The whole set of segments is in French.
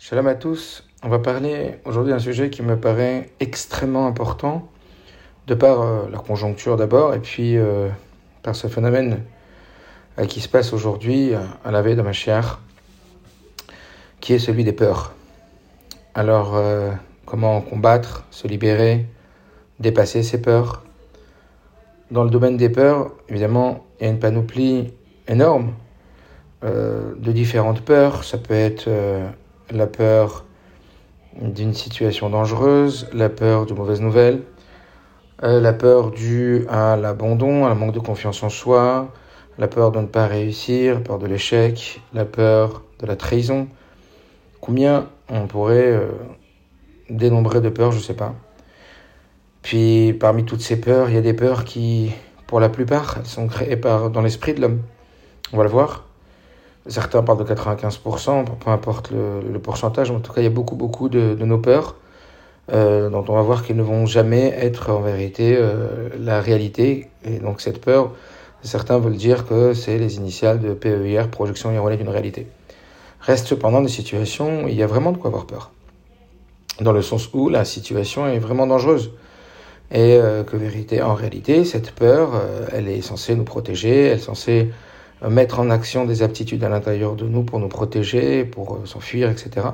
Shalom à tous. On va parler aujourd'hui d'un sujet qui me paraît extrêmement important, de par euh, la conjoncture d'abord, et puis euh, par ce phénomène euh, qui se passe aujourd'hui à la veille de ma chère, qui est celui des peurs. Alors, comment combattre, se libérer, dépasser ces peurs? Dans le domaine des peurs, évidemment, il y a une panoplie énorme de différentes peurs. Ça peut être la peur d'une situation dangereuse, la peur de mauvaises nouvelles, euh, la peur due à l'abandon, à la manque de confiance en soi, la peur de ne pas réussir, la peur de l'échec, la peur de la trahison. Combien on pourrait euh, dénombrer de peurs, je ne sais pas. Puis parmi toutes ces peurs, il y a des peurs qui, pour la plupart, sont créées par, dans l'esprit de l'homme. On va le voir. Certains parlent de 95%, peu importe le, pourcentage, en tout cas, il y a beaucoup, beaucoup de, nos peurs euh, dont on va voir qu'ils ne vont jamais être en vérité euh, la réalité. Et donc, cette peur, certains veulent dire que c'est les initiales de PEIR, projection erronée d'une réalité. Reste cependant des situations où il y a vraiment de quoi avoir peur. Dans le sens où la situation est vraiment dangereuse. Et euh, que vérité, en réalité, cette peur, elle est censée nous protéger, elle est censée mettre en action des aptitudes à l'intérieur de nous pour nous protéger, pour euh, s'enfuir, etc.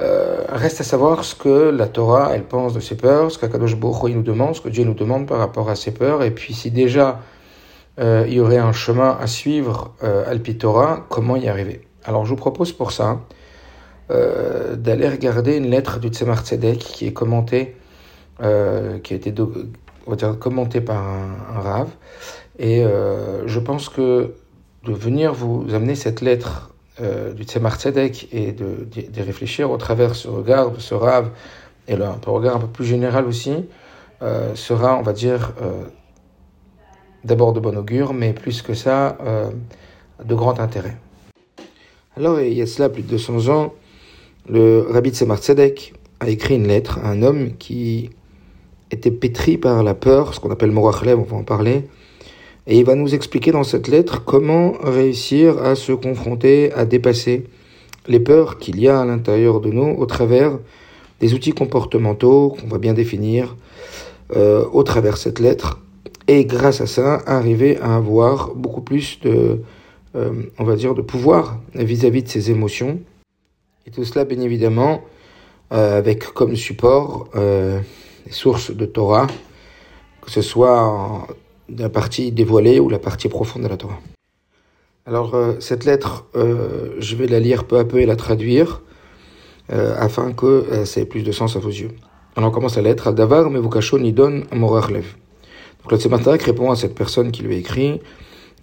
Euh, reste à savoir ce que la Torah, elle pense de ces peurs, ce qu'Akadosh Baruch nous demande, ce que Dieu nous demande par rapport à ces peurs, et puis si déjà euh, il y aurait un chemin à suivre euh, Alpi comment y arriver? Alors je vous propose pour ça d'aller regarder une lettre du Tzemar Tzedek qui est commentée, qui a été commentée par un, un rave, et euh, je pense que de venir vous amener cette lettre euh, du Tzemar Tzedek et de, de, réfléchir au travers ce regard, ce rave, et le, un regard un peu plus général aussi, euh, sera, on va dire, d'abord de bon augure, mais plus que ça, de grand intérêt. Alors, il y a cela plus de 200 ans, le rabbi Tzemar Tzedek a écrit une lettre à un homme qui était pétri par la peur, ce qu'on appelle Morachlev, on va en parler, et il va nous expliquer dans cette lettre comment réussir à se confronter, à dépasser les peurs qu'il y a à l'intérieur de nous au travers des outils comportementaux qu'on va bien définir euh, au travers cette lettre. Et grâce à ça, arriver à avoir beaucoup plus de, euh, on va dire, de pouvoir vis-à-vis -vis de ses émotions. Et tout cela, bien évidemment, euh, avec comme support les sources de Torah, que ce soit en, la partie dévoilée ou la partie profonde de la Torah. Alors euh, cette lettre, euh, je vais la lire peu à peu et la traduire euh, afin que euh, ça ait plus de sens à vos yeux. Alors on commence la lettre. Davar mevukasho nidon lev. Donc le Tzematak répond à cette personne qui lui écrit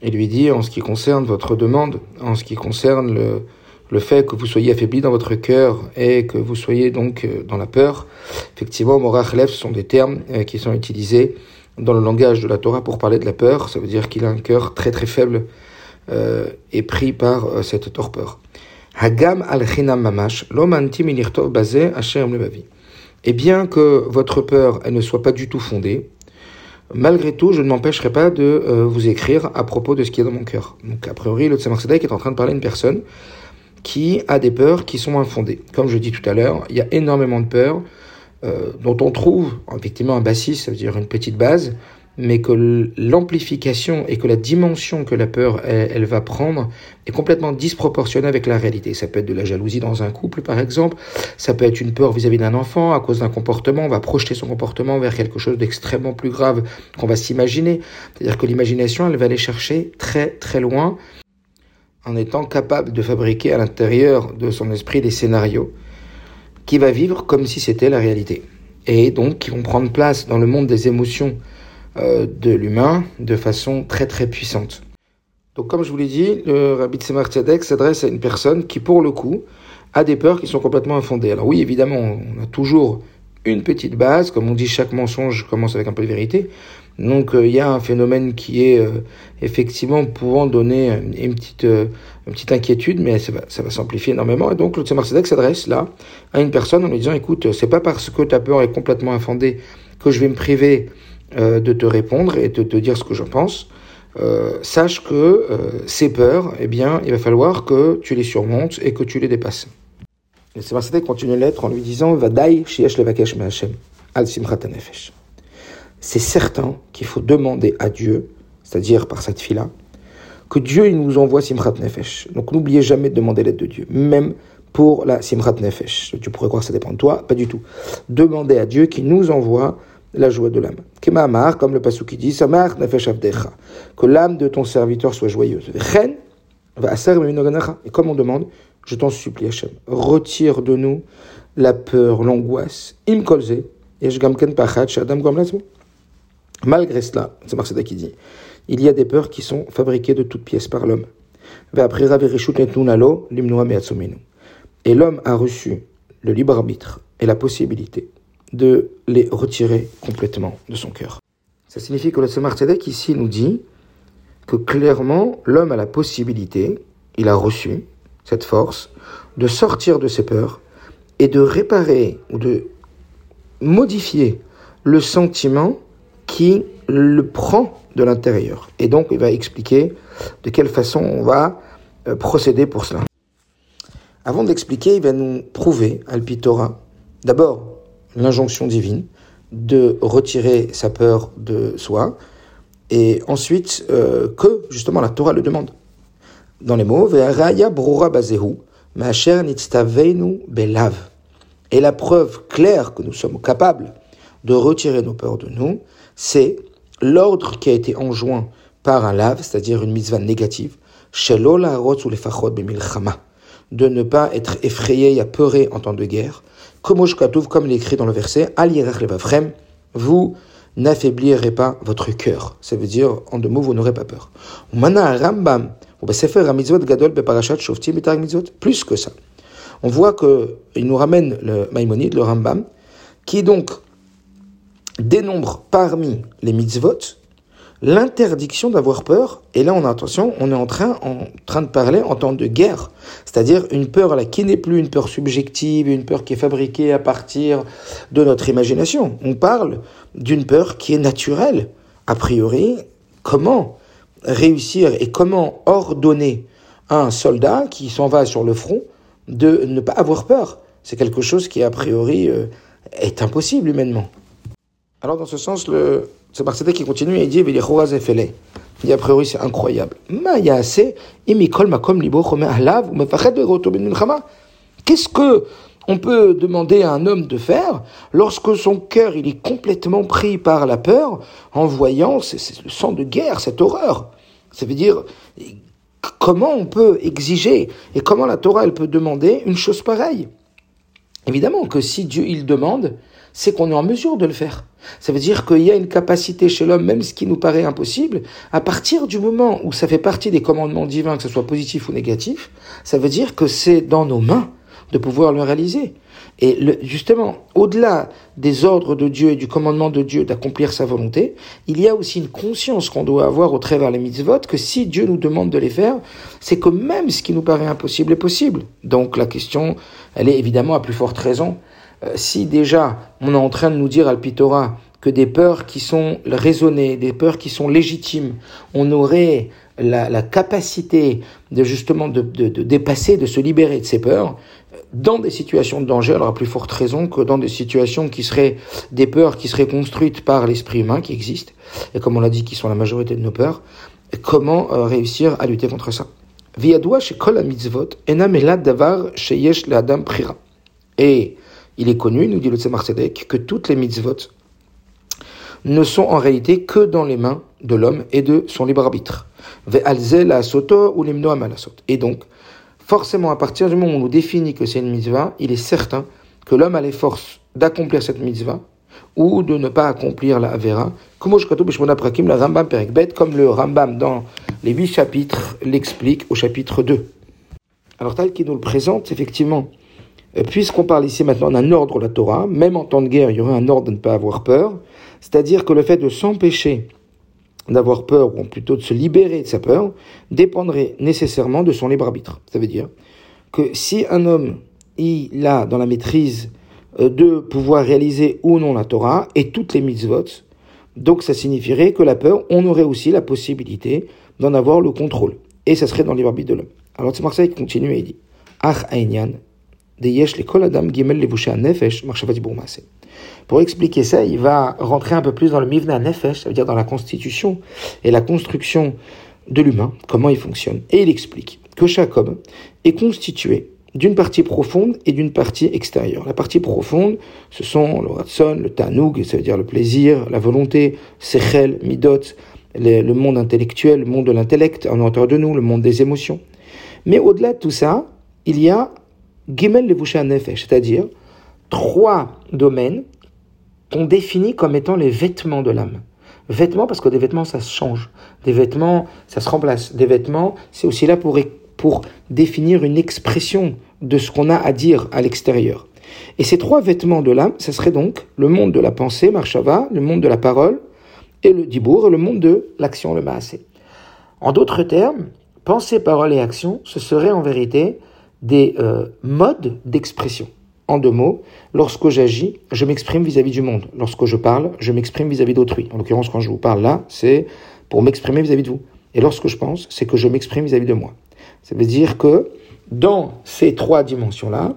et lui dit en ce qui concerne votre demande, en ce qui concerne le, le fait que vous soyez affaibli dans votre cœur et que vous soyez donc euh, dans la peur, effectivement, lev, ce sont des termes euh, qui sont utilisés dans le langage de la Torah pour parler de la peur. Ça veut dire qu'il a un cœur très très faible euh, et pris par euh, cette torpeur. Hagam al mamash, Et bien que votre peur elle ne soit pas du tout fondée, malgré tout, je ne m'empêcherai pas de euh, vous écrire à propos de ce qui est dans mon cœur. Donc, a priori, le Tzemach est en train de parler à une personne qui a des peurs qui sont infondées. Comme je dis tout à l'heure, il y a énormément de peurs euh, dont on trouve effectivement un bassiste, ça veut dire une petite base, mais que l'amplification et que la dimension que la peur elle, elle, va prendre est complètement disproportionnée avec la réalité. Ça peut être de la jalousie dans un couple, par exemple. Ça peut être une peur vis-à-vis d'un enfant à cause d'un comportement. On va projeter son comportement vers quelque chose d'extrêmement plus grave qu'on va s'imaginer. C'est-à-dire que l'imagination, elle va aller chercher très très loin en étant capable de fabriquer à l'intérieur de son esprit des scénarios qui va vivre comme si c'était la réalité. Et donc qui vont prendre place dans le monde des émotions euh, de l'humain de façon très très puissante. Donc comme je vous l'ai dit, le Rabbi Tzemar s'adresse à une personne qui pour le coup a des peurs qui sont complètement infondées. Alors oui, évidemment, on a toujours une petite base, comme on dit, chaque mensonge commence avec un peu de vérité. Donc euh, il y a un phénomène qui est euh, effectivement pouvant donner une petite, euh, une petite inquiétude, mais ça va, ça va s'amplifier énormément. Et donc le Tzemar s'adresse là à une personne en lui disant, écoute, c'est pas parce que ta peur est complètement infondée que je vais me priver de te répondre et de te dire ce que je pense. sache que ces peurs, eh bien, il va falloir que tu les surmontes et que tu les dépasses. Marseille continue la lettre en lui disant Vadaï shiesh al simchat nefesh. C'est certain qu'il faut demander à Dieu, c'est-à-dire par cette fille-là, que Dieu il nous envoie simchat nefesh. Donc n'oubliez jamais de demander l'aide de Dieu, même pour la simchat nefesh. Tu pourrais croire que ça dépend de toi, pas du tout. Demandez à Dieu qu'il nous envoie la joie de l'âme. Comme le passou qui dit, Samar nefesh avdecha, que l'âme de ton serviteur soit joyeuse. Chen va Et comme on demande, je t'en supplie, Hachem, retire de nous la peur, l'angoisse. Malgré cela, c'est Marceda qui dit, il y a des peurs qui sont fabriquées de toutes pièces par l'homme. Et l'homme a reçu le libre arbitre et la possibilité de les retirer complètement de son cœur. Ça signifie que le Tzemar ici nous dit que clairement l'homme a la possibilité, il a reçu cette force, de sortir de ses peurs et de réparer ou de modifier le sentiment qui le prend de l'intérieur. Et donc il va expliquer de quelle façon on va euh, procéder pour cela. Avant d'expliquer, il va nous prouver, Alpitora, d'abord l'injonction divine de retirer sa peur de soi, et ensuite euh, que justement la Torah le demande. Dans les mots. Et la preuve claire que nous sommes capables de retirer nos peurs de nous, c'est l'ordre qui a été enjoint par un lave, c'est-à-dire une mitzvah négative, de ne pas être effrayé et apeuré en temps de guerre, comme il est écrit dans le verset, vous n'affaiblirez pas votre cœur. Ça veut dire, en deux mots, vous n'aurez pas peur. Plus que ça. On voit qu'il nous ramène le Maïmonide, le Rambam, qui donc dénombre parmi les mitzvot l'interdiction d'avoir peur. Et là, on a attention, on est en train, en train de parler en temps de guerre. C'est-à-dire une peur là, qui n'est plus une peur subjective, une peur qui est fabriquée à partir de notre imagination. On parle d'une peur qui est naturelle. A priori, comment réussir et comment ordonner à un soldat qui s'en va sur le front de ne pas avoir peur C'est quelque chose qui, a priori, euh, est impossible humainement. Alors, dans ce sens, le, c'est Marcel qui continue et dit, il dit, a priori, c'est incroyable. Qu'est-ce que on peut demander à un homme de faire lorsque son cœur il est complètement pris par la peur en voyant ce, le sang de guerre, cette horreur Ça veut dire comment on peut exiger et comment la Torah elle peut demander une chose pareille? Évidemment que si Dieu il demande, c'est qu'on est en mesure de le faire. Ça veut dire qu'il y a une capacité chez l'homme, même ce qui nous paraît impossible, à partir du moment où ça fait partie des commandements divins, que ce soit positif ou négatif, ça veut dire que c'est dans nos mains de pouvoir le réaliser. Et justement, au-delà des ordres de Dieu et du commandement de Dieu d'accomplir sa volonté, il y a aussi une conscience qu'on doit avoir au travers les mitzvot, que si Dieu nous demande de les faire, c'est que même ce qui nous paraît impossible est possible. Donc la question, elle est évidemment à plus forte raison euh, si déjà on est en train de nous dire Alpitora que des peurs qui sont raisonnées, des peurs qui sont légitimes, on aurait la, capacité de justement de, dépasser, de se libérer de ces peurs, dans des situations de danger, alors à plus forte raison que dans des situations qui seraient des peurs qui seraient construites par l'esprit humain qui existe, et comme on l'a dit, qui sont la majorité de nos peurs, comment euh, réussir à lutter contre ça? Et il est connu, nous dit le Tzemar Tzedek, que toutes les mitzvot ne sont en réalité que dans les mains de l'homme et de son libre arbitre. Et donc, forcément, à partir du moment où on nous définit que c'est une mitzvah, il est certain que l'homme a les forces d'accomplir cette mitzvah ou de ne pas accomplir la Avera, comme le Rambam dans les huit chapitres l'explique au chapitre 2. Alors, tel qu'il nous le présente, effectivement, puisqu'on parle ici maintenant d'un ordre de la Torah, même en temps de guerre, il y aurait un ordre de ne pas avoir peur, c'est-à-dire que le fait de s'empêcher d'avoir peur, ou plutôt de se libérer de sa peur, dépendrait nécessairement de son libre arbitre. Ça veut dire que si un homme, il a dans la maîtrise euh, de pouvoir réaliser ou non la Torah et toutes les mitzvot, donc ça signifierait que la peur, on aurait aussi la possibilité d'en avoir le contrôle. Et ça serait dans le libre arbitre de l'homme. Alors qui continue et dit, Ach Pour expliquer ça, il va rentrer un peu plus dans le mivna nefesh, ça veut dire dans la constitution et la construction de l'humain, comment il fonctionne. Et il explique que chaque homme est constitué d'une partie profonde et d'une partie extérieure. La partie profonde, ce sont le ratson, le tanoug, ça veut dire le plaisir, la volonté, sechel, midot, le, monde intellectuel, le monde de l'intellect en hauteur de nous, le monde des émotions. Mais au-delà de tout ça, il y a gimel levusha nefesh, c'est-à-dire trois domaines qu'on définit comme étant les vêtements de l'âme. Vêtements parce que des vêtements ça se change, des vêtements ça se remplace, des vêtements c'est aussi là pour pour définir une expression de ce qu'on a à dire à l'extérieur. Et ces trois vêtements de l'âme, ce serait donc le monde de la pensée, Marshava, le monde de la parole, et le dibour, et le monde de l'action, le maasé. En d'autres termes, pensée, parole et action, ce serait en vérité des euh, modes d'expression. En deux mots, lorsque j'agis, je m'exprime vis-à-vis du monde. Lorsque je parle, je m'exprime vis-à-vis d'autrui. En l'occurrence, quand je vous parle là, c'est pour m'exprimer vis-à-vis de vous. Et lorsque je pense, c'est que je m'exprime vis-à-vis de moi. Ça veut dire que dans ces trois dimensions-là,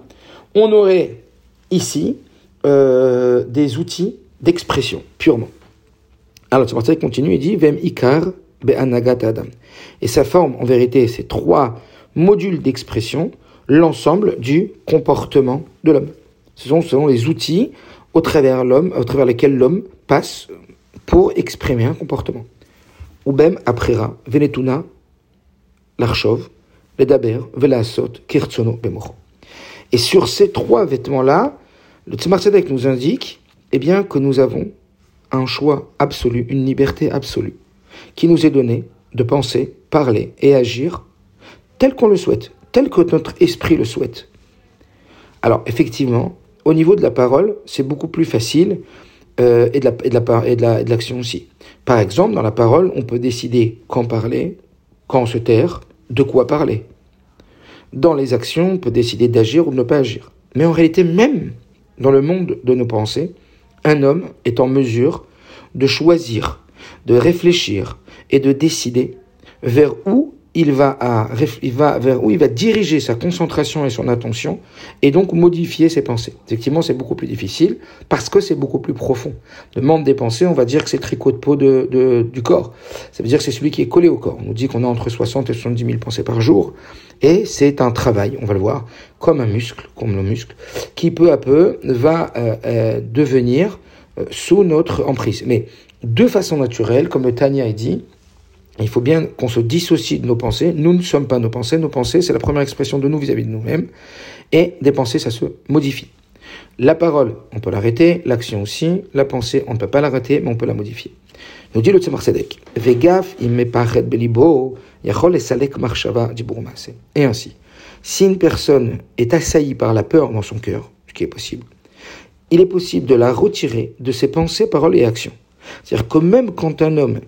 on aurait ici euh, des outils d'expression, purement. Alors, c'est pour continue, il dit Vem Ikar Adam. Et ça forme en vérité ces trois modules d'expression, l'ensemble du comportement de l'homme. Ce sont selon les outils au travers l'homme, au travers lesquels l'homme passe pour exprimer un comportement. Ubem aprira venetuna l'archov et sur ces trois vêtements-là, le Tzemar nous indique eh bien, que nous avons un choix absolu, une liberté absolue, qui nous est donnée de penser, parler et agir tel qu'on le souhaite, tel que notre esprit le souhaite. Alors, effectivement, au niveau de la parole, c'est beaucoup plus facile euh, et de l'action la, et de aussi. Par exemple, dans la parole, on peut décider quand parler, quand se taire, de quoi parler. Dans les actions, on peut décider d'agir ou de ne pas agir. Mais en réalité, même dans le monde de nos pensées, un homme est en mesure de choisir, de réfléchir et de décider vers où il va, il va vers où? Il va diriger sa concentration et son attention et donc modifier ses pensées. Effectivement, c'est beaucoup plus difficile parce que c'est beaucoup plus profond. Le monde des pensées, on va dire que c'est tricot de peau de, de, du corps. Ça veut dire que c'est celui qui est collé au corps. On nous dit qu'on a entre 60 et 70 000 pensées par jour et c'est un travail, on va le voir, comme un muscle, comme le muscle, qui peu à peu va euh, euh, devenir euh, sous notre emprise. Mais de façon naturelle, comme Tania a dit, il faut bien qu'on se dissocie de nos pensées. Nous ne sommes pas nos pensées. Nos pensées, c'est la première expression de nous vis-à-vis de nous-mêmes. Et des pensées, ça se modifie. La parole, on peut l'arrêter. L'action aussi. La pensée, on ne peut pas l'arrêter, mais on peut la modifier. Nous dit le Tzemar Sedek. Vegaf belibo yachol esalek marshava Et ainsi, si une personne est assaillie par la peur dans son cœur, ce qui est possible, il est possible de la retirer de ses pensées, paroles et actions. C'est-à-dire que même quand un homme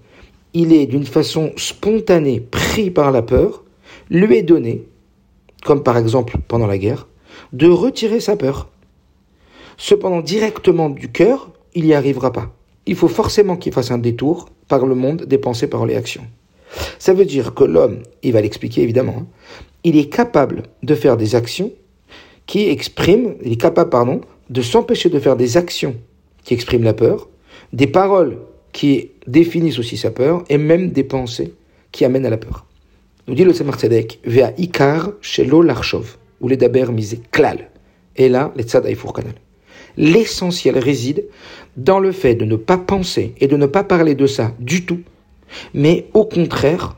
il est d'une façon spontanée pris par la peur, lui est donné, comme par exemple pendant la guerre, de retirer sa peur. Cependant, directement du cœur, il n'y arrivera pas. Il faut forcément qu'il fasse un détour par le monde des pensées, paroles et actions. Ça veut dire que l'homme, il va l'expliquer évidemment, hein, il est capable de faire des actions qui expriment, il est capable, pardon, de s'empêcher de faire des actions qui expriment la peur, des paroles qui définissent aussi sa peur, et même des pensées qui amènent à la peur. Nous dit le Tzemar Tzedek, Vea Ikar Shelo Larchov, ou les Daber misé Klal. Et là, les Tzad Kanal. L'essentiel réside dans le fait de ne pas penser et de ne pas parler de ça du tout, mais au contraire,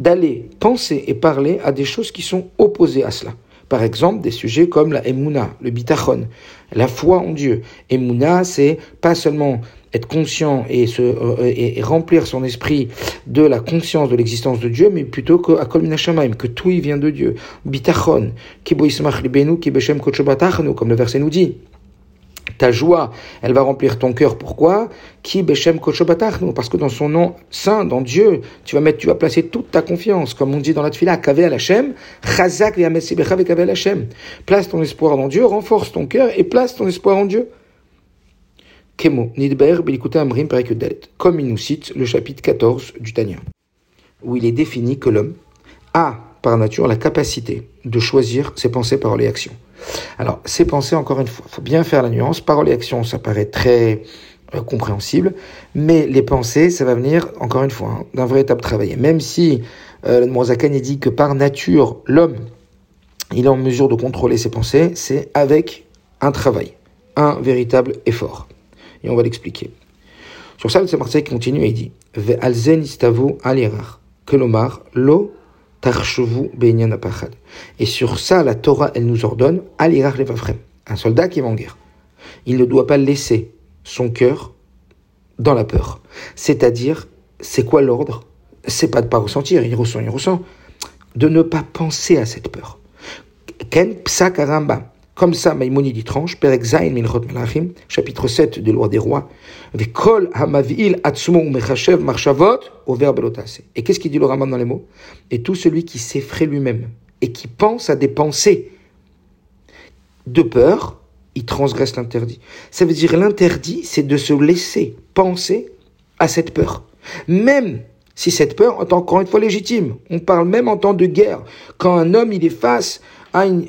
d'aller penser et parler à des choses qui sont opposées à cela. Par exemple, des sujets comme la Emouna, le Bitachon, la foi en Dieu. Emouna, c'est pas seulement être conscient et, se, euh, et, remplir son esprit de la conscience de l'existence de Dieu, mais plutôt que que tout y vient de Dieu. Bitachon, comme le verset nous dit. Ta joie, elle va remplir ton cœur. Pourquoi? Ki Beshem Parce que dans son nom saint, dans Dieu, tu vas mettre, tu vas placer toute ta confiance, comme on dit dans la Tfila, Kave al Hashem, Chazak. Place ton espoir dans Dieu, renforce ton cœur et place ton espoir en Dieu. Kemo, Nidber, Amrim, comme il nous cite le chapitre 14 du Tanya, où il est défini que l'homme a, par nature, la capacité de choisir ses pensées, paroles et actions. Alors, ces pensées, encore une fois, faut bien faire la nuance. Parole et action, ça paraît très euh, compréhensible, mais les pensées, ça va venir, encore une fois, hein, d'un véritable travail. même si euh, le dit que par nature, l'homme, il est en mesure de contrôler ses pensées, c'est avec un travail, un véritable effort. Et on va l'expliquer. Sur ça, le Marseille continue et dit kelomar lo tarchevu. Et sur ça, la Torah, elle nous ordonne alirar levafrem. Un soldat qui est en guerre. Il ne doit pas laisser son cœur dans la peur. C'est-à-dire, c'est quoi l'ordre? C'est pas de pas ressentir, il ressent, il ressent. De ne pas penser à cette peur. Ken psakaramba. Comme ça, Maïmonide tranche, Perek Zain Minchot Melachim, chapitre 7 des lois des rois, Hamavil. Et qu'est-ce qu'il dit le Raman dans les mots? Et tout celui qui s'effraie lui-même et qui pense à des pensées de peur, il transgresse l'interdit. Ça veut dire l'interdit, c'est de se laisser penser à cette peur. Même si cette peur est encore une fois légitime. On parle même en temps de guerre. Quand un homme, il est face à une...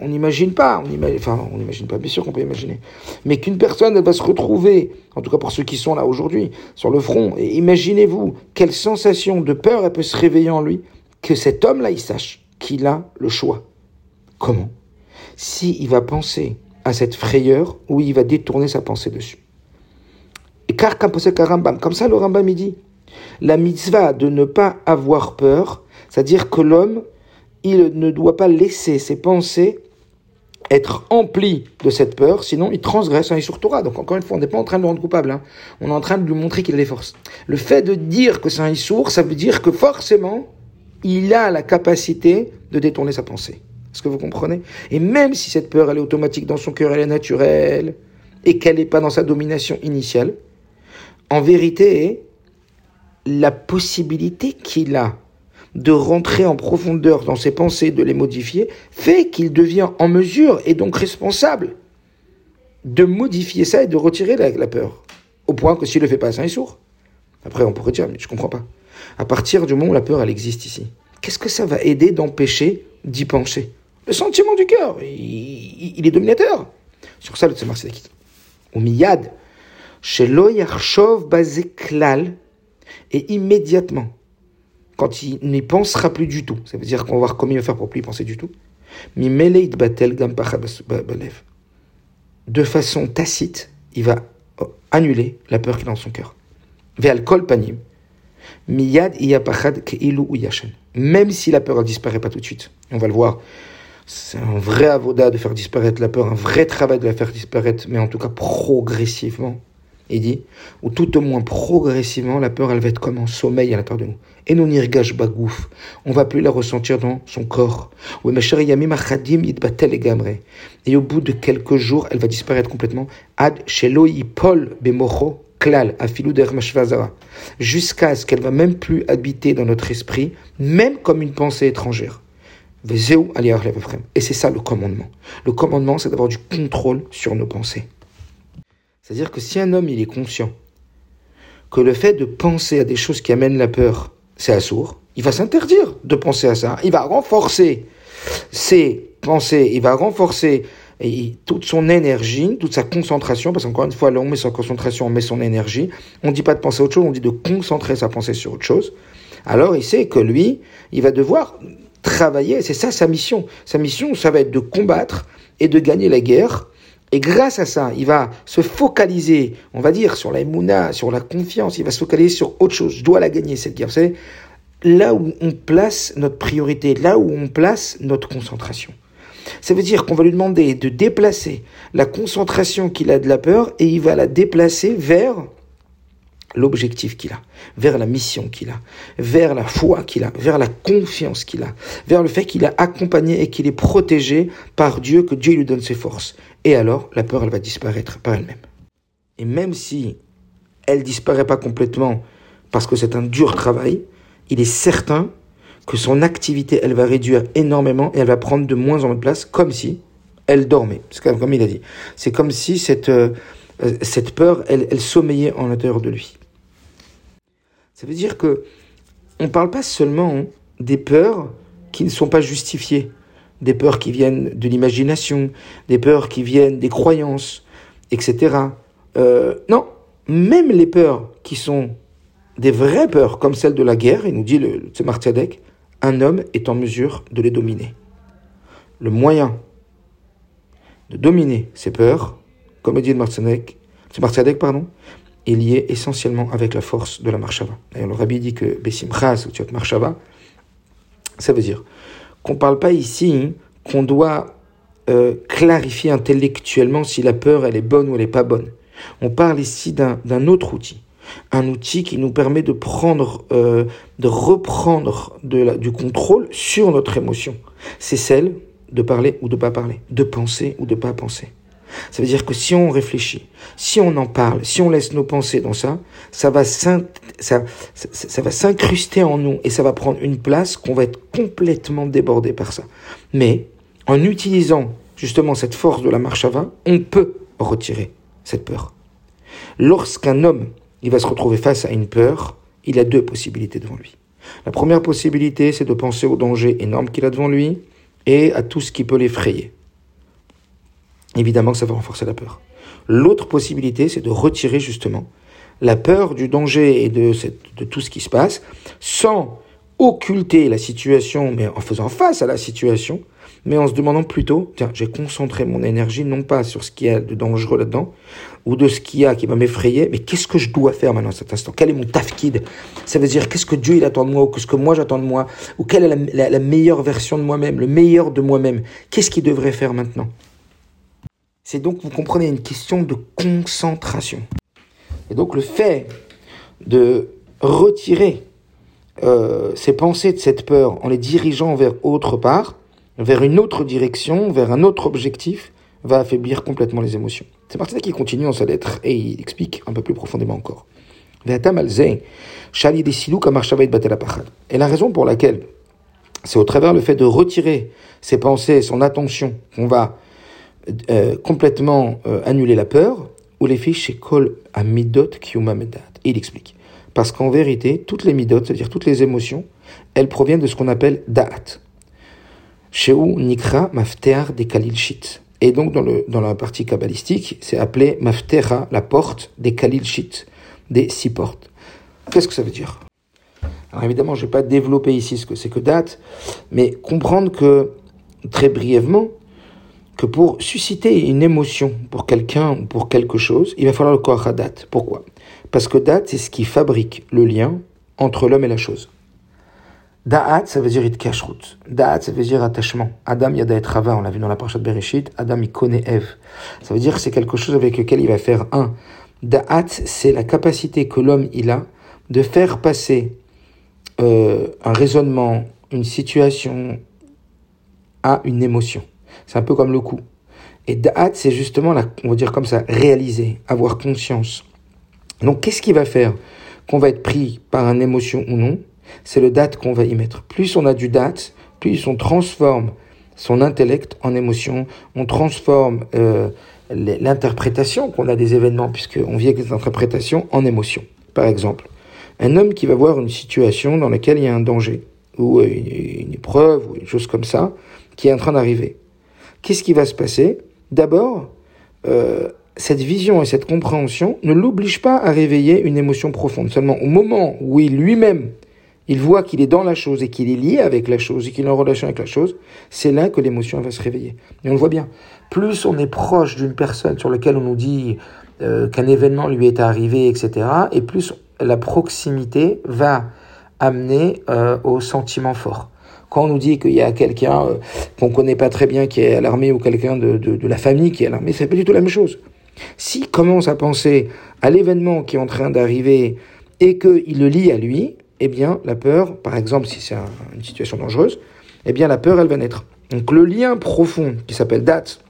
on n'imagine pas, on enfin, on n'imagine pas, bien sûr qu'on peut imaginer. Mais qu'une personne, elle va se retrouver, en tout cas pour ceux qui sont là aujourd'hui, sur le front, et imaginez-vous quelle sensation de peur elle peut se réveiller en lui, que cet homme-là, il sache qu'il a le choix. Comment? Si il va penser à cette frayeur où il va détourner sa pensée dessus. Et car comme ça le Rambam il dit, la mitzvah de ne pas avoir peur, c'est-à-dire que l'homme, il ne doit pas laisser ses pensées être emplies de cette peur, sinon il transgresse un Isur Torah. Donc encore une fois, on n'est pas en train de le rendre coupable, hein. on est en train de lui montrer qu'il a les forces. Le fait de dire que c'est un Isur, ça veut dire que forcément, il a la capacité de détourner sa pensée. Est-ce que vous comprenez? Et même si cette peur, elle est automatique dans son cœur, elle est naturelle, et qu'elle n'est pas dans sa domination initiale, en vérité, la possibilité qu'il a de rentrer en profondeur dans ses pensées, de les modifier, fait qu'il devient en mesure et donc responsable de modifier ça et de retirer la, peur. Au point que s'il ne le fait pas, c'est un sourd. Après, on pourrait dire, mais je comprends pas. À partir du moment où la peur, elle existe ici, qu'est-ce que ça va aider d'empêcher d'y pencher le sentiment du cœur, il, est dominateur. Sur ça, le Tzemar Sedekit. Ou miyad, chez Loyarchov Bazeklal, et immédiatement, quand il n'y pensera plus du tout, ça veut dire qu'on va voir comment il va faire pour plus y penser du tout, de façon tacite, il va annuler la peur qu'il a dans son cœur. Même si la peur ne disparaît pas tout de suite. On va le voir c'est un vrai avoda de faire disparaître la peur, un vrai travail de la faire disparaître, mais en tout cas progressivement. Il dit, ou tout au moins progressivement, la peur, elle va être comme un sommeil à l'intérieur de nous. Et non irgage bagouf. On va plus la ressentir dans son corps. Et au bout de quelques jours, elle va disparaître complètement. Ad pol bemocho klal Jusqu'à ce qu'elle va même plus habiter dans notre esprit, même comme une pensée étrangère. Et c'est ça le commandement. Le commandement, c'est d'avoir du contrôle sur nos pensées. C'est-à-dire que si un homme, il est conscient que le fait de penser à des choses qui amènent la peur, c'est assourd, il va s'interdire de penser à ça. Il va renforcer ses pensées, il va renforcer toute son énergie, toute sa concentration, parce qu'encore une fois, là, on met sa concentration, on met son énergie. On ne dit pas de penser à autre chose, on dit de concentrer sa pensée sur autre chose. Alors il sait que lui, il va devoir travailler, c'est ça sa mission. Sa mission, ça va être de combattre et de gagner la guerre. Et grâce à ça, il va se focaliser, on va dire, sur la mouna, sur la confiance, il va se focaliser sur autre chose. Je dois la gagner, cette guerre. C'est là où on place notre priorité, là où on place notre concentration. Ça veut dire qu'on va lui demander de déplacer la concentration qu'il a de la peur et il va la déplacer vers l'objectif qu'il a, vers la mission qu'il a, vers la foi qu'il a, vers la confiance qu'il a, vers le fait qu'il est accompagné et qu'il est protégé par Dieu, que Dieu lui donne ses forces. Et alors, la peur, elle va disparaître par elle-même. Et même si elle disparaît pas complètement parce que c'est un dur travail, il est certain que son activité, elle va réduire énormément et elle va prendre de moins en moins de place, comme si elle dormait. C'est comme il a dit. C'est comme si cette, euh, cette peur, elle, elle sommeillait en l'intérieur de lui. Ça veut dire que on ne parle pas seulement des peurs qui ne sont pas justifiées, des peurs qui viennent de l'imagination, des peurs qui viennent des croyances, etc. Euh, non, même les peurs qui sont des vraies peurs, comme celle de la guerre, il nous dit le Tzemar Tzedek, un homme est en mesure de les dominer. Le moyen de dominer ces peurs, comme dit le Tzemar Tzedek, pardon, est lié essentiellement avec la force de la marshava. D'ailleurs, le rabbi dit que Bessim Chaz, ou marshava, ça veut dire qu'on ne parle pas ici qu'on doit euh, clarifier intellectuellement si la peur elle est bonne ou elle n'est pas bonne. On parle ici d'un autre outil, un outil qui nous permet de prendre, euh, de reprendre du contrôle sur notre émotion. C'est celle de parler ou de pas parler, de penser ou de pas penser. Ça veut dire que si on réfléchit, si on en parle, si on laisse nos pensées dans ça, ça va s'incruster en nous et ça va prendre une place qu'on va être complètement débordé par ça. Mais en utilisant justement cette force de la marche à vin, on peut retirer cette peur. Lorsqu'un homme il va se retrouver face à une peur, il a deux possibilités devant lui. La première possibilité, c'est de penser au danger énorme qu'il a devant lui et à tout ce qui peut l'effrayer évidemment que ça va renforcer la peur. L'autre possibilité, c'est de retirer justement la peur du danger et de, tout ce qui se passe, sans occulter la situation, mais en faisant face à la situation, mais en se demandant plutôt, tiens, j'ai concentré mon énergie non pas sur ce qu'il y a de dangereux là-dedans, ou de ce qu'il y a qui va m'effrayer, mais qu'est-ce que je dois faire maintenant à cet instant? Quel est mon tafkid Ça veut dire qu'est-ce que Dieu il attend de moi, ou qu'est-ce que moi j'attends de moi, ou quelle est la meilleure version de moi-même, le meilleur de moi-même? Qu'est-ce qu'il devrait faire maintenant? C'est donc, vous comprenez, une question de concentration. Et donc le fait de retirer euh, ces pensées de cette peur en les dirigeant vers autre part, vers une autre direction, vers un autre objectif, va affaiblir complètement les émotions. C'est parti qui continue dans sa lettre et il explique un peu plus profondément encore. Et la raison pour laquelle c'est au travers le fait de retirer ses pensées, son attention, qu'on va euh, complètement euh, annuler la peur, ou les fiches chez Kol à Midot Medat. Il explique. Parce qu'en vérité, toutes les Midot, c'est-à-dire toutes les émotions, elles proviennent de ce qu'on appelle Da'at. Sheu Nikra Maftear des Kalilshit. Et donc, dans, le, dans la partie kabbalistique, c'est appelé Maftera, la porte des Kalilshit, des six portes. Qu'est-ce que ça veut dire? Alors évidemment, je ne vais pas développer ici ce que c'est que date, mais comprendre que, très brièvement, que pour susciter une émotion pour quelqu'un ou pour quelque chose, il va falloir le kohadat. Pourquoi? Parce que dat, c'est ce qui fabrique le lien entre l'homme et la chose. Da'at, ça veut dire itkashrut. Da'at, ça veut dire attachement. Adam yada et rava, on l'a vu dans la parashat Bereshit. Adam, il connaît Ève. Ça veut dire que c'est quelque chose avec lequel il va faire un. Da'at, c'est la capacité que l'homme, il a de faire passer euh, un raisonnement, une situation à une émotion. C'est un peu comme le coup. Et da'at, c'est justement, la, on va dire comme ça, réaliser, avoir conscience. Donc, qu'est-ce qui va faire qu'on va être pris par une émotion ou non? C'est le date qu'on va y mettre. Plus on a du date, plus on transforme son intellect en émotion, on transforme euh, l'interprétation qu'on a des événements, puisqu'on vit avec des interprétations, en émotion. Par exemple, un homme qui va voir une situation dans laquelle il y a un danger, ou une, une épreuve, ou une chose comme ça, qui est en train d'arriver qu'est-ce qui va se passer? D'abord, euh, cette vision et cette compréhension ne l'oblige pas à réveiller une émotion profonde. Seulement au moment où il lui-même, il voit qu'il est dans la chose et qu'il est lié avec la chose et qu'il est en relation avec la chose, c'est là que l'émotion va se réveiller. Et on le voit bien. Plus on est proche d'une personne sur laquelle on nous dit euh, qu'un événement lui est arrivé, etc., et plus la proximité va amener euh, au sentiment fort. Quand on nous dit qu'il y a quelqu'un euh, qu'on connaît pas très bien qui est à l'armée ou quelqu'un de, la famille qui est à l'armée, c'est pas du tout la même chose. S'il commence à penser à l'événement qui est en train d'arriver et qu'il le lie à lui, eh bien, la peur, par exemple, si c'est une situation dangereuse, eh bien, la peur, elle va naître. Donc, le lien profond qui s'appelle date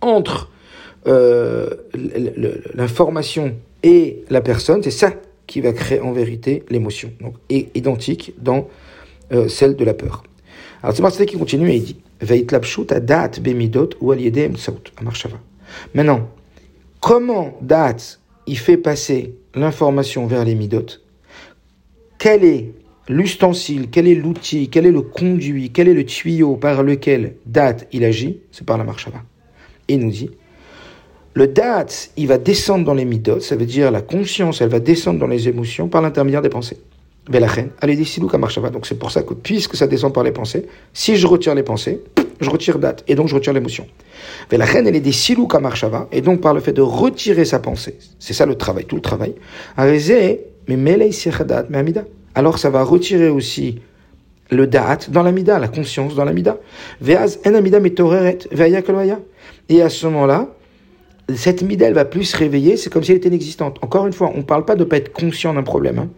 entre euh, l'information et la personne, c'est ça qui va créer en vérité l'émotion. Donc, identique dans euh, celle de la peur. Alors c'est qui continue et il dit à date bemidot ou Maintenant, comment date il fait passer l'information vers les midot? Quelle est l'ustensile, quel est l'outil, quel est le conduit, quel est le tuyau par lequel date il agit, c'est par la marche avant. Et il nous dit, le date, il va descendre dans les midot, ça veut dire la conscience, elle va descendre dans les émotions par l'intermédiaire des pensées. Velachen, allez des silou marshava. Donc c'est pour ça que puisque ça descend par les pensées, si je retire les pensées, je retire date et donc je retire l'émotion. Velachen, elle est des silou marshava et donc par le fait de retirer sa pensée, c'est ça le travail, tout le travail. mais Alors ça va retirer aussi le date dans l'amida, la conscience dans l'amida. Veaz en amida Et à ce moment-là, cette mida, elle va plus se réveiller, c'est comme si elle était inexistante. Encore une fois, on ne parle pas de pas être conscient d'un problème. Hein.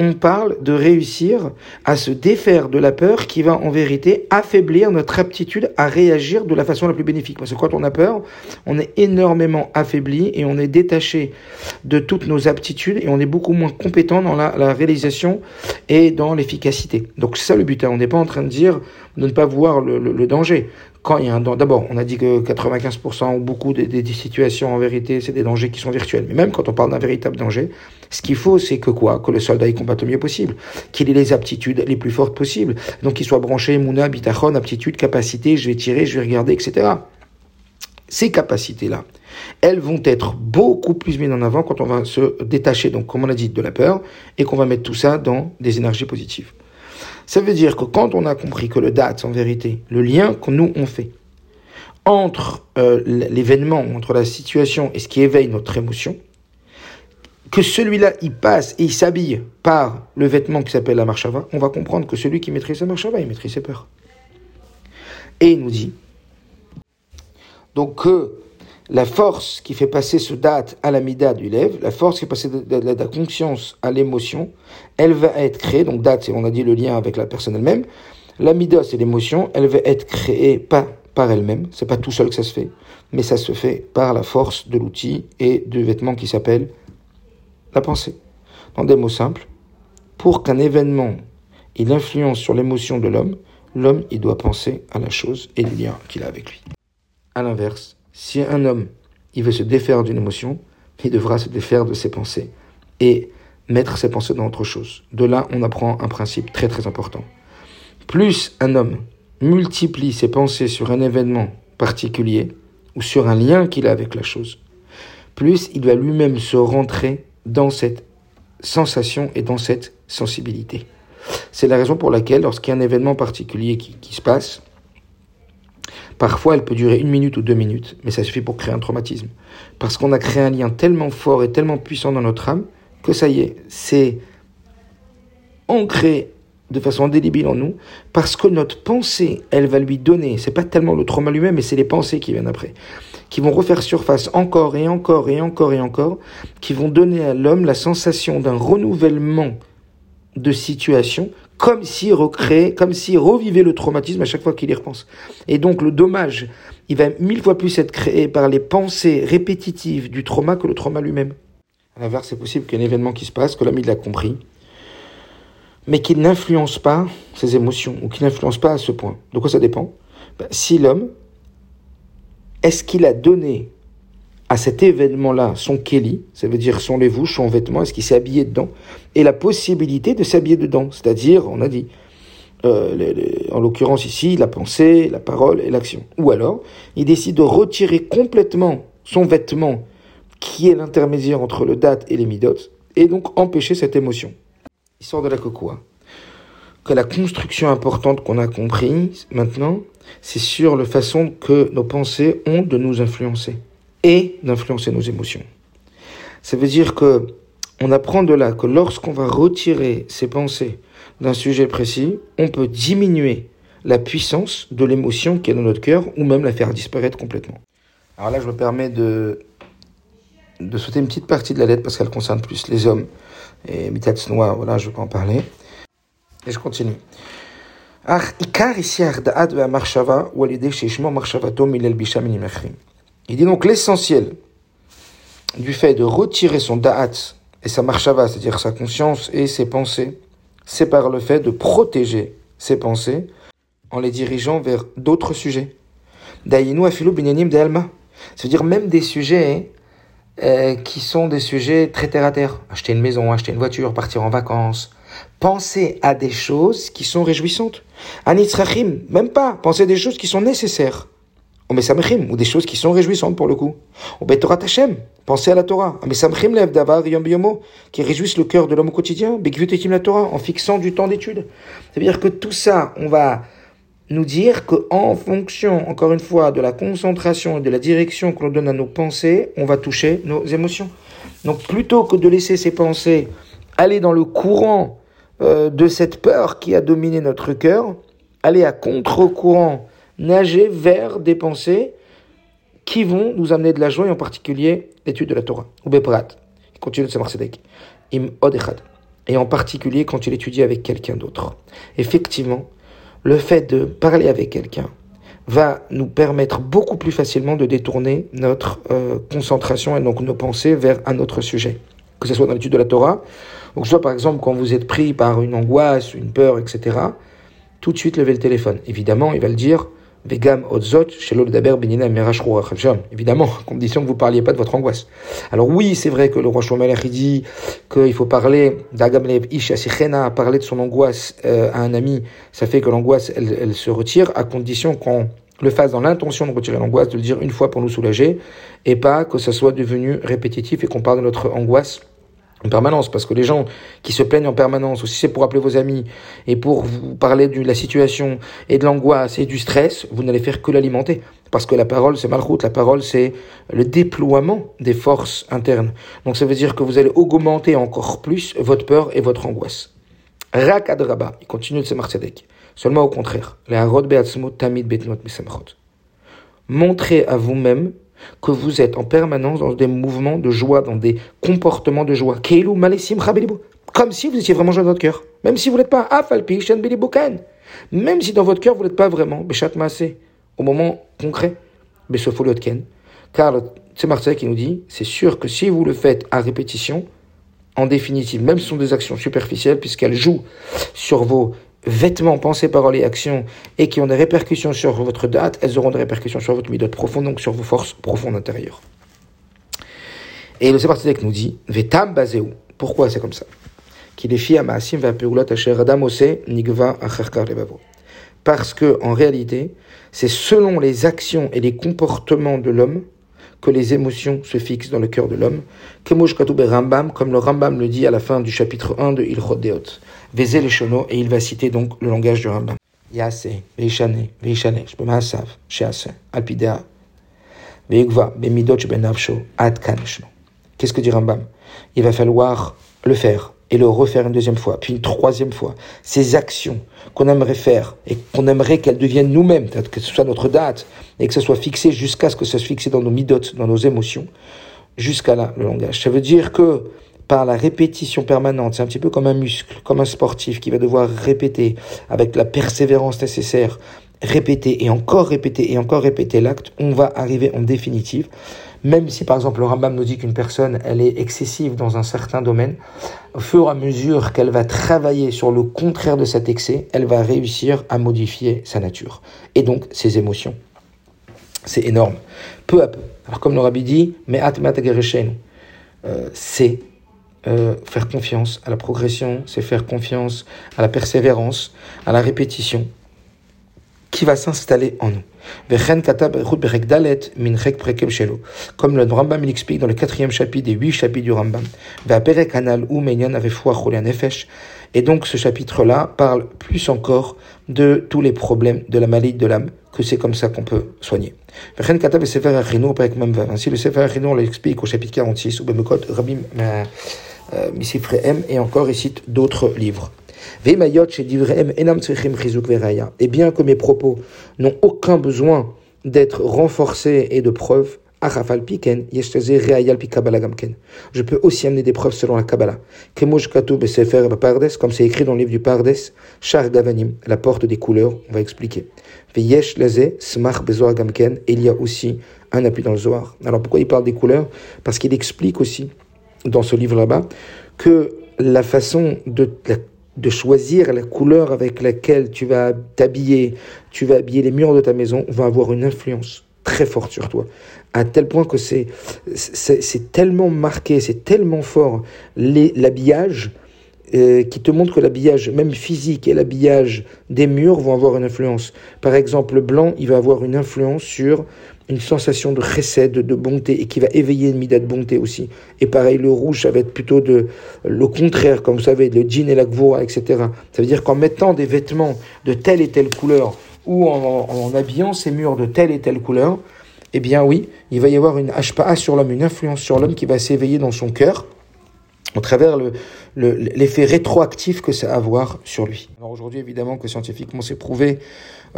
On parle de réussir à se défaire de la peur qui va en vérité affaiblir notre aptitude à réagir de la façon la plus bénéfique. Parce que quand on a peur, on est énormément affaibli et on est détaché de toutes nos aptitudes et on est beaucoup moins compétent dans la, réalisation et dans l'efficacité. Donc ça le but. Hein. On n'est pas en train de dire de ne pas voir le danger quand il y a un d'abord, on a dit que 95% ou beaucoup des, situations en vérité, c'est des dangers qui sont virtuels. Mais même quand on parle d'un véritable danger, ce qu'il faut, c'est que quoi? Que le soldat y combatte le mieux possible, qu'il ait les aptitudes les plus fortes possibles, donc qu'il soit branché mouna, bitachon, aptitude, capacité, je vais tirer, je vais regarder, etc. Ces capacités-là, elles vont être beaucoup plus mises en avant quand on va se détacher, donc comme on a dit, de la peur, et qu'on va mettre tout ça dans des énergies positives. Ça veut dire que quand on a compris que le date, en vérité, le lien que nous on fait entre euh, l'événement, entre la situation et ce qui éveille notre émotion, que celui-là, il passe et il s'habille par le vêtement qui s'appelle la marchava, on va comprendre que celui qui maîtrise la marchava, il maîtrise ses peurs. Et il nous dit, donc que la force qui fait passer ce date à l'amida du lève, la force qui fait passer de, la conscience à l'émotion, elle va être créée, donc date, on a dit le lien avec la personne elle-même, l'amida c'est l'émotion, elle va être créée pas par elle-même, c'est pas tout seul que ça se fait, mais ça se fait par la force de l'outil et du vêtement qui s'appelle la pensée. Dans des mots simples, pour qu'un événement il influence sur l'émotion de l'homme, l'homme il doit penser à la chose et le lien qu'il a avec lui. À l'inverse, si un homme, veut se défaire d'une émotion, il devra se défaire de ses pensées et mettre ses pensées dans autre chose. De là, on apprend un principe très très important. Plus un homme multiplie ses pensées sur un événement particulier ou sur un lien qu'il a avec la chose, plus il va lui-même se rentrer dans cette sensation et dans cette sensibilité. C'est la raison pour laquelle, lorsqu'il y a un événement particulier qui se passe, Parfois, elle peut durer une minute ou deux minutes, mais ça suffit pour créer un traumatisme. Parce qu'on a créé un lien tellement fort et tellement puissant dans notre âme que ça y est, c'est ancré de façon indélébile en nous, parce que notre pensée, elle va lui donner, c'est pas tellement le trauma lui-même, mais c'est les pensées qui viennent après, qui vont refaire surface encore et encore et encore et encore, qui vont donner à l'homme la sensation d'un renouvellement de situation comme s'il recréait, comme s'il revivait le traumatisme à chaque fois qu'il y repense. Et donc le dommage, il va mille fois plus être créé par les pensées répétitives du trauma que le trauma lui-même. À l'inverse, c'est possible qu'un événement qui se passe, que il l'a compris, mais qu'il n'influence pas ses émotions, ou qu'il n'influence pas à ce point. De quoi ça dépend? Ben, Si l'homme, est-ce qu'il a donné à cet événement-là son keli, ça veut dire son lévouche, son vêtement, est-ce qu'il s'est habillé dedans, et la possibilité de s'habiller dedans, c'est-à-dire, on a dit, euh, en l'occurrence ici, la pensée, la parole et l'action. Ou alors, il décide de retirer complètement son vêtement qui est l'intermédiaire entre le date et les midotes, et donc empêcher cette émotion. Il sort de la cocoa. Que la construction importante qu'on a comprise maintenant, c'est sur la façon que nos pensées ont de nous influencer et d'influencer nos émotions. Ça veut dire que on apprend de là que lorsqu'on va retirer ses pensées d'un sujet précis, on peut diminuer la puissance de l'émotion qui est dans notre cœur ou même la faire disparaître complètement. Alors là, je me permets de, de sauter une petite partie de la lettre parce qu'elle concerne plus les hommes. Et Mitatsnoa, voilà, je peux en parler. Et je continue. Il dit donc l'essentiel du fait de retirer son da'at et sa marshava, c'est-à-dire sa conscience et ses pensées, c'est par le fait de protéger ses pensées en les dirigeant vers d'autres sujets. Da'inu afilu binyanim alma. C'est-à-dire même des sujets euh, qui sont des sujets très terre à terre. Acheter une maison, acheter une voiture, partir en vacances, Pensez à des choses qui sont réjouissantes. Anitzrachim, même pas. Pensez à des choses qui sont nécessaires. Ou des choses qui sont réjouissantes pour le coup. Ou Betorat Hashem, pensez à la Torah. lev davar yom biyomo, qui réjouissent le cœur de l'homme au quotidien. Bekvutetim la Torah, en fixant du temps d'étude. C'est-à-dire que tout ça, on va nous dire que en fonction, encore une fois, de la concentration et de la direction que l'on donne à nos pensées, on va toucher nos émotions. Donc plutôt que de laisser ces pensées aller dans le courant euh, de cette peur qui a dominé notre cœur, aller à contre-courant, nager vers des pensées qui vont nous amener de la joie, et en particulier l'étude de la Torah. Ou Beprat, continue de Marsedek. Im Odechad. Et en particulier quand il étudie avec quelqu'un d'autre. Effectivement, le fait de parler avec quelqu'un va nous permettre beaucoup plus facilement de détourner notre euh, concentration et donc nos pensées vers un autre sujet. Que ce soit dans l'étude de la Torah, donc, soit par exemple quand vous êtes pris par une angoisse, une peur, etc., tout de suite levez le téléphone. Évidemment, il va le dire, Vegam otzot, Évidemment, à condition que vous ne parliez pas de votre angoisse. Alors oui, c'est vrai que le roi Shlomo il dit qu'il faut parler d'Agamlev Ish parler de son angoisse euh, à un ami, ça fait que l'angoisse, elle, elle, se retire, à condition qu'on le fasse dans l'intention de retirer l'angoisse, de le dire une fois pour nous soulager, et pas que ça soit devenu répétitif et qu'on parle de notre angoisse en permanence, parce que les gens qui se plaignent en permanence, ou si c'est pour appeler vos amis et pour vous parler de la situation et de l'angoisse et du stress, vous n'allez faire que l'alimenter. Parce que la parole, c'est malroute, la parole, c'est le déploiement des forces internes. Donc ça veut dire que vous allez augmenter encore plus votre peur et votre angoisse. Rakadraba, il continue de se. Seulement au contraire. tamid Montrez à vous-même que vous êtes en permanence dans des mouvements de joie, dans des comportements de joie. Comme si vous étiez vraiment joie dans votre cœur. Même si vous n'êtes pas Même si dans votre cœur vous n'êtes pas vraiment au moment concret. Car c'est Marseille qui nous dit, c'est sûr que si vous le faites à répétition, en définitive, même si ce sont des actions superficielles, puisqu'elles jouent sur vos vêtements, pensées, paroles et actions, et qui ont des répercussions sur votre date, elles auront des répercussions sur votre midot profonde, donc sur vos forces profondes intérieures. Et le Sépartidek nous dit, Vetam baséou. Pourquoi c'est comme ça? Parce que, en réalité, c'est selon les actions et les comportements de l'homme que les émotions se fixent dans le cœur de l'homme. Rambam, comme le Rambam le dit à la fin du chapitre 1 de Ilchot Deot. Vezé les et il va citer donc le langage du Rambam. Yase, Veishane, Veishane, Shbemasav, Shease, Alpidea, Veigva, Bemidot, Benavsho, Ad Qu'est-ce que dit Rambam? Il va falloir le faire et le refaire une deuxième fois, puis une troisième fois. Ces actions qu'on aimerait faire et qu'on aimerait qu'elles deviennent nous-mêmes, que ce soit notre date, et que ce soit fixé jusqu'à ce que ça se fixe dans nos midotes, dans nos émotions, jusqu'à là, le langage. Ça veut dire que par la répétition permanente, c'est un petit peu comme un muscle, comme un sportif qui va devoir répéter avec la persévérance nécessaire, répéter et encore répéter et encore répéter l'acte, on va arriver en définitive même si par exemple le Rambam nous dit qu'une personne elle est excessive dans un certain domaine, au fur et à mesure qu'elle va travailler sur le contraire de cet excès, elle va réussir à modifier sa nature et donc ses émotions. C'est énorme. Peu à peu. Alors comme le Rabbi dit, mais euh, c'est euh, faire confiance à la progression, c'est faire confiance à la persévérance, à la répétition qui va s'installer en nous. Comme le Rambam l'explique dans le quatrième chapitre des huit chapitres du Rambam. Et donc ce chapitre-là parle plus encore de tous les problèmes de la maladie de l'âme, que c'est comme ça qu'on peut soigner. Ainsi le Sefer Achinu l'explique au chapitre 46, ou euh, euh, et encore il cite d'autres livres. Et bien que mes propos n'ont aucun besoin d'être renforcés et de preuves, je peux aussi amener des preuves selon la Kabbalah. Comme c'est écrit dans le livre du Pardes, Shar Gavanim, la porte des couleurs, on va expliquer. Et il y a aussi un appui dans le Zohar. Alors pourquoi il parle des couleurs? Parce qu'il explique aussi, dans ce livre là-bas, que la façon de de choisir la couleur avec laquelle tu vas t'habiller, tu vas habiller les murs de ta maison, va avoir une influence très forte sur toi. À tel point que c'est, c'est, tellement marqué, c'est tellement fort l'habillage euh, qui te montrent que l'habillage, même physique et l'habillage des murs vont avoir une influence. Par exemple, le blanc, il va avoir une influence sur une sensation de chesed, de bonté, et qui va éveiller une mida de bonté aussi. Et pareil, le rouge, ça va être plutôt de le contraire, comme vous savez, le jean et la gvoura, etc. Ça veut dire qu'en mettant des vêtements de telle et telle couleur, ou en, habillant ces murs de telle et telle couleur, eh bien oui, il va y avoir une HPA sur l'homme, une influence sur l'homme qui va s'éveiller dans son cœur, au travers l'effet le, rétroactif que ça va avoir sur lui. Alors aujourd'hui, évidemment que scientifiquement c'est prouvé.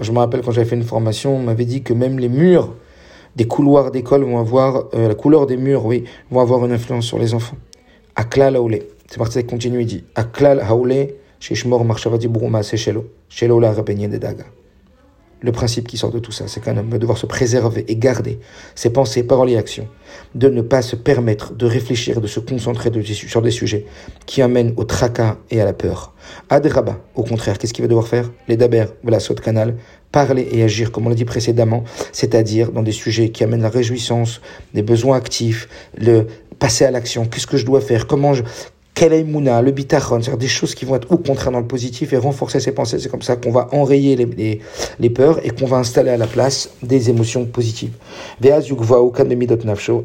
Je me rappelle quand j'avais fait une formation, on m'avait dit que même les murs des couloirs d'école vont avoir, euh, la couleur des murs, oui, vont avoir une influence sur les enfants. Aklal haoulé. C'est parti, ça continue, il dit. Aklal haoulé, shishmor marchavadi bruma shelo. Shelo la de daga. Le principe qui sort de tout ça, c'est qu'un homme va devoir se préserver et garder ses pensées, paroles et actions, de ne pas se permettre de réfléchir, de se concentrer sur des sujets qui amènent au tracas et à la peur. Adraba, au contraire, qu'est-ce qu'il va devoir faire? Les daber, voilà, saute canal, parler et agir, comme on l'a dit précédemment, c'est-à-dire dans des sujets qui amènent la réjouissance, des besoins actifs, le passer à l'action, qu'est-ce que je dois faire, comment je, est le bitachon, c'est-à-dire des choses qui vont être au contraire dans le positif et renforcer ses pensées. C'est comme ça qu'on va enrayer les, les, les peurs et qu'on va installer à la place des émotions positives. Et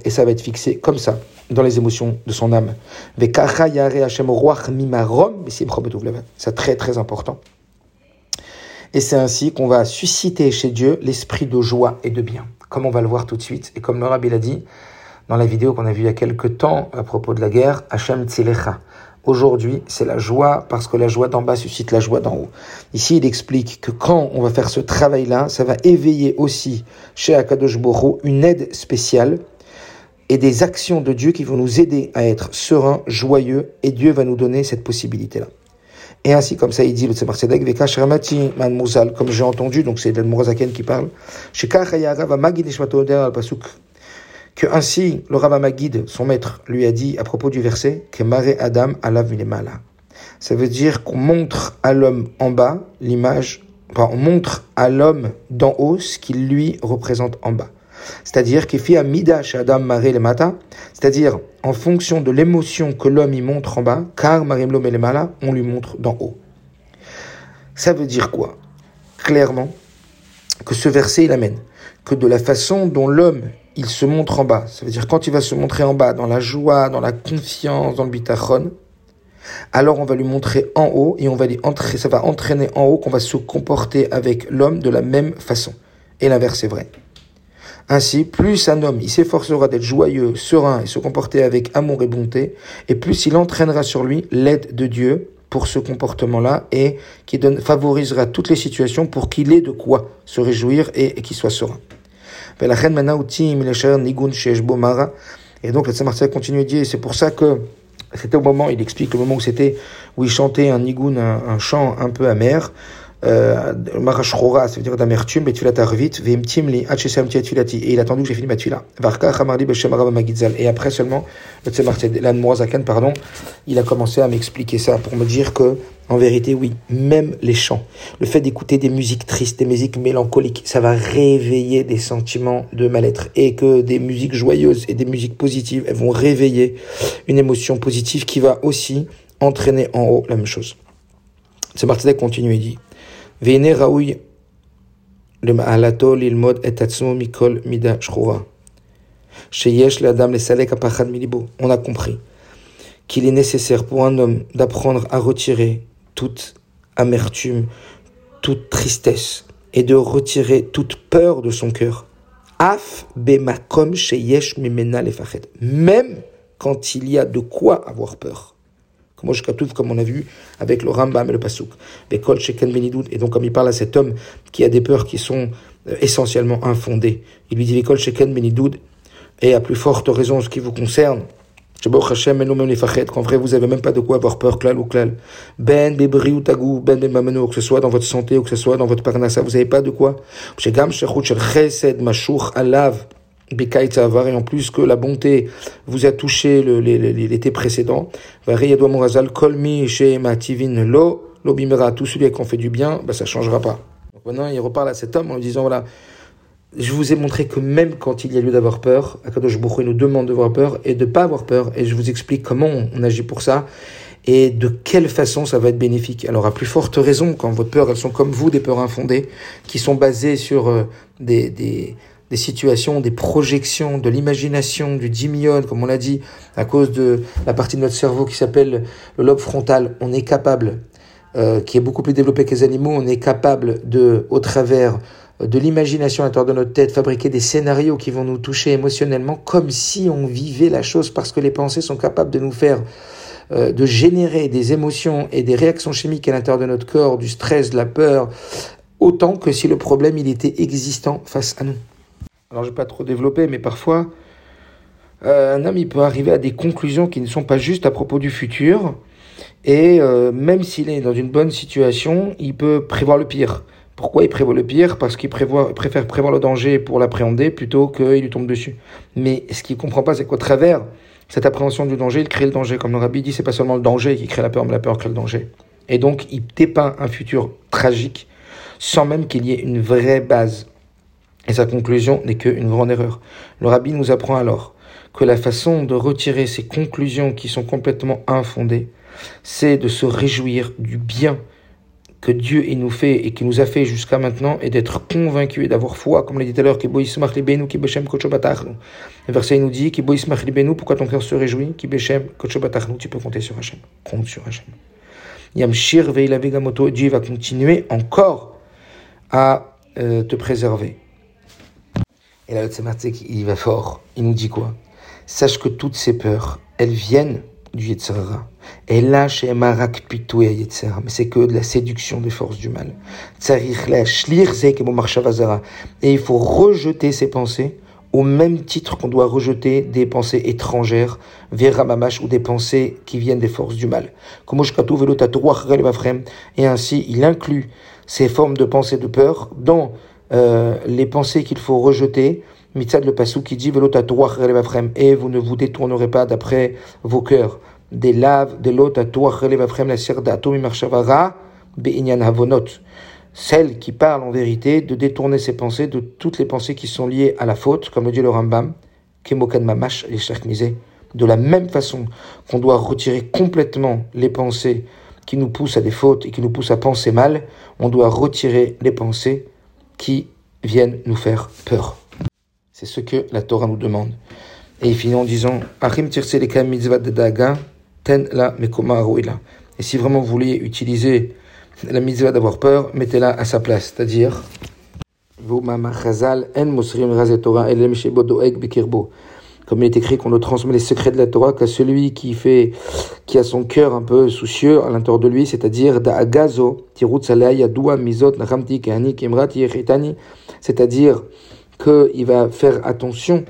ça va être fixé comme ça dans les émotions de son âme. C'est très très important. Et c'est ainsi qu'on va susciter chez Dieu l'esprit de joie et de bien, comme on va le voir tout de suite. Et comme le rabbi l'a dit dans la vidéo qu'on a vue il y a quelques temps à propos de la guerre, Hachem Tzilecha. Aujourd'hui, c'est la joie parce que la joie d'en bas suscite la joie d'en haut. Ici, il explique que quand on va faire ce travail-là, ça va éveiller aussi chez Akadosh Boro une aide spéciale et des actions de Dieu qui vont nous aider à être sereins, joyeux, et Dieu va nous donner cette possibilité-là. Et ainsi, comme ça, il dit le Tzemar Vekash Ramati Man comme j'ai entendu, donc c'est l'Admorazaken qui parle, que ainsi le Rav Magid, son maître, lui a dit à propos du verset, que Mare Adam alav mala. Ça veut dire qu'on montre à l'homme en bas l'image, enfin, on montre à l'homme d'en haut ce qu'il lui représente en bas. C'est-à-dire qu'il fait midash Adam Mare le mata, c'est-à-dire en fonction de l'émotion que l'homme y montre en bas, car Marim mala, on lui montre d'en haut. Ça veut dire quoi? Clairement, que ce verset il amène que de la façon dont l'homme il se montre en bas, ça veut dire quand il va se montrer en bas, dans la joie, dans la confiance, dans le bitachon, alors on va lui montrer en haut et on va lui ça va entraîner en haut qu'on va se comporter avec l'homme de la même façon. Et l'inverse est vrai. Ainsi, plus un homme il s'efforcera d'être joyeux, serein et se comporter avec amour et bonté, et plus il entraînera sur lui l'aide de Dieu pour ce comportement-là et qui favorisera toutes les situations pour qu'il ait de quoi se réjouir et, qu'il soit serein. Et donc le Saint continue à dire, c'est pour ça que c'était au moment, il explique le moment où c'était, où il chantait un nigun, un, un chant un peu amer, euh, ça veut dire d'amertume, veimtim li, hachesam. Et il a que j'ai fini ma. Varka chamarli beshem arab magizal. Et après seulement, le tzemar moazakan, pardon, il a commencé à m'expliquer ça pour me dire que, en vérité, oui, même les chants, le fait d'écouter des musiques tristes, des musiques mélancoliques, ça va réveiller des sentiments de mal-être. Et que des musiques joyeuses et des musiques positives, elles vont réveiller une émotion positive qui va aussi entraîner en haut la même chose. Martinez continue, il dit, Veine le maalato l'ilmod et atzmo mikol mida shchura. Sheyesh dame lesalek apachad milibo. On a compris qu'il est nécessaire pour un homme d'apprendre à retirer toute amertume, toute tristesse et de retirer toute peur de son cœur. Af bemakom sheyesh mimena lefachet. Même quand il y a de quoi avoir peur comme on a vu avec le Rambam et le Pasuk. Et donc, comme il parle à cet homme qui a des peurs qui sont euh, essentiellement infondées, il lui dit et à plus forte raison ce qui vous concerne. Qu'en vrai, vous avez même pas de quoi avoir peur, klal ou klal. Ben, bebri ou tagou, ben, ben, mameno, que ce soit dans votre santé ou que ce soit dans votre parnassa, vous avez pas de quoi. alav, et en plus que la bonté vous a touché l'été précédent, kolmi lo, lobimera, tout celui qui en fait du bien, bah, ça changera pas. Donc maintenant, il reparle à cet homme en lui disant, voilà, je vous ai montré que même quand il y a lieu d'avoir peur, Akadosh Baruch nous demande d'avoir peur et de pas avoir peur, et je vous explique comment on agit pour ça. et de quelle façon ça va être bénéfique. Alors à plus forte raison, quand vos peurs, elles sont comme vous, des peurs infondées, qui sont basées sur euh, des, des, des, situations, des projections, de l'imagination, du dimion, comme on l'a dit, à cause de la partie de notre cerveau qui s'appelle le lobe frontal, on est capable, euh, qui est beaucoup plus développé que les animaux, on est capable de, au travers de l'imagination à l'intérieur de notre tête, fabriquer des scénarios qui vont nous toucher émotionnellement comme si on vivait la chose parce que les pensées sont capables de nous faire euh, de générer des émotions et des réactions chimiques à l'intérieur de notre corps, du stress, de la peur, autant que si le problème il était existant face à nous. Alors je vais pas trop développer, mais parfois euh, un homme il peut arriver à des conclusions qui ne sont pas justes à propos du futur, et euh, même s'il est dans une bonne situation, il peut prévoir le pire. Pourquoi il prévoit le pire? Parce qu'il préfère prévoir le danger pour l'appréhender plutôt qu'il lui tombe dessus. Mais ce qu'il comprend pas, c'est qu'au travers cette appréhension du danger, il crée le danger. Comme le rabbi dit, c'est pas seulement le danger qui crée la peur, mais la peur crée le danger. Et donc, il dépeint un futur tragique sans même qu'il y ait une vraie base. Et sa conclusion n'est qu'une grande erreur. Le rabbi nous apprend alors que la façon de retirer ces conclusions qui sont complètement infondées, c'est de se réjouir du bien que Dieu nous fait et qui nous a fait jusqu'à maintenant et d'être convaincu et d'avoir foi, comme l'a dit tout à l'heure, Le verset nous dit, pourquoi ton cœur se réjouit, tu peux compter sur Hachem. Compte sur Hachem. Yamshir Dieu va continuer encore à euh, te préserver. Et là, le il va fort. Il nous dit quoi? Sache que toutes ces peurs, elles viennent du Yetzirah. Et là, chez Marak Pitou mais c'est que de la séduction des forces du mal. Et il faut rejeter ces pensées au même titre qu'on doit rejeter des pensées étrangères, vers Mamash, ou des pensées qui viennent des forces du mal. Et ainsi, il inclut ces formes de pensées de peur dans euh, les pensées qu'il faut rejeter, Mitzad le pasou qui dit et vous ne vous détournerez pas d'après vos cœurs des laves de l'autre la havonot. Celle qui parle en vérité de détourner ses pensées de toutes les pensées qui sont liées à la faute, comme le dit le Rambam, mamash de la même façon qu'on doit retirer complètement les pensées qui nous poussent à des fautes et qui nous poussent à penser mal, on doit retirer les pensées qui viennent nous faire peur. C'est ce que la Torah nous demande. Et il finit en disant Achim mitzvah de daga, ten la mekoma Et si vraiment vous voulez utiliser la mitzvah d'avoir peur, mettez-la à sa place. C'est-à-dire, comme il est écrit qu'on ne transmet les secrets de la Torah qu'à celui qui fait, qui a son cœur un peu soucieux à l'intérieur de lui, c'est-à-dire c'est-à-dire qu'il va faire attention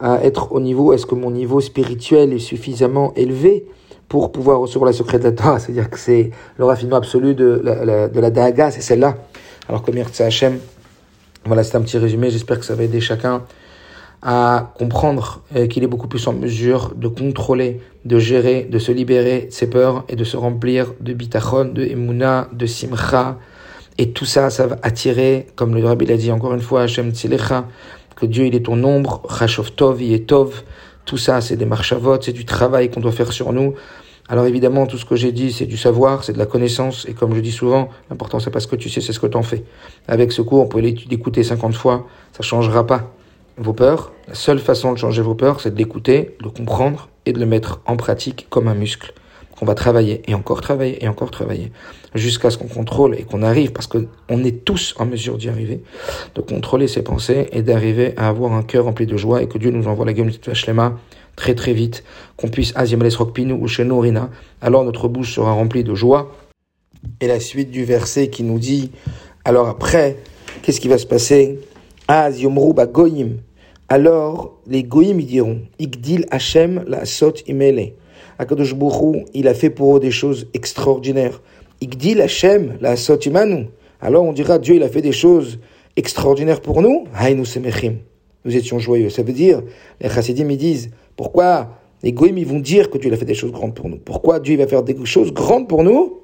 à être au niveau, est-ce que mon niveau spirituel est suffisamment élevé pour pouvoir recevoir la secret de la Torah, c'est-à-dire que c'est le raffinement absolu de la, de la c'est celle-là. Alors comme Yertza Hashem, voilà, c'est un petit résumé, j'espère que ça va aider chacun à comprendre euh, qu'il est beaucoup plus en mesure de contrôler, de gérer, de se libérer de ses peurs et de se remplir de bitachon, de emuna, de simcha, et tout ça, ça va attirer, comme le Rabbi l'a dit encore une fois, Hashem Tzilecha, que Dieu il est ton ombre, Chashov Tov, il est Tov. Tout ça, c'est des marchavotes, c'est du travail qu'on doit faire sur nous. Alors évidemment, tout ce que j'ai dit, c'est du savoir, c'est de la connaissance. Et comme je dis souvent, l'important, c'est pas ce que tu sais, c'est ce que tu en fais. Avec ce cours, on peut l'écouter 50 fois, ça changera pas vos peurs. La seule façon de changer vos peurs, c'est de l'écouter, de comprendre et de le mettre en pratique comme un muscle qu'on va travailler et encore travailler et encore travailler jusqu'à ce qu'on contrôle et qu'on arrive, parce qu'on est tous en mesure d'y arriver, de contrôler ses pensées et d'arriver à avoir un cœur rempli de joie et que Dieu nous envoie la gueule de très très vite, qu'on puisse Aziamales Rokpinu ou Shenorina, alors notre bouche sera remplie de joie. Et la suite du verset qui nous dit, alors après, qu'est-ce qui va se passer? Aziomru Goyim. Alors les Goyim ils diront, Igdil Hashem la sot imele. Akadosh il a fait pour eux des choses extraordinaires. Igdil Hashem, la sotimanu. Alors on dira, Dieu, il a fait des choses extraordinaires pour nous. Haïnu semechim. Nous étions joyeux. Ça veut dire, les chassidim, ils disent, pourquoi les goïms, ils vont dire que Dieu a fait des choses grandes pour nous. Pourquoi Dieu va faire des choses grandes pour nous?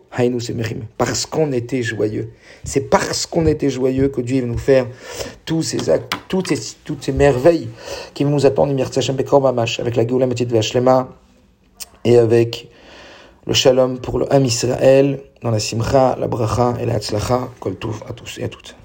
Parce qu'on était joyeux. C'est parce qu'on était joyeux que Dieu va nous faire tous ces actes, toutes ces, toutes ces merveilles qui vont nous attendre, avec la Géoula de et avec le shalom pour le Ham Israël, dans la simcha, la bracha et la hatzlacha. Kol à tous et à toutes.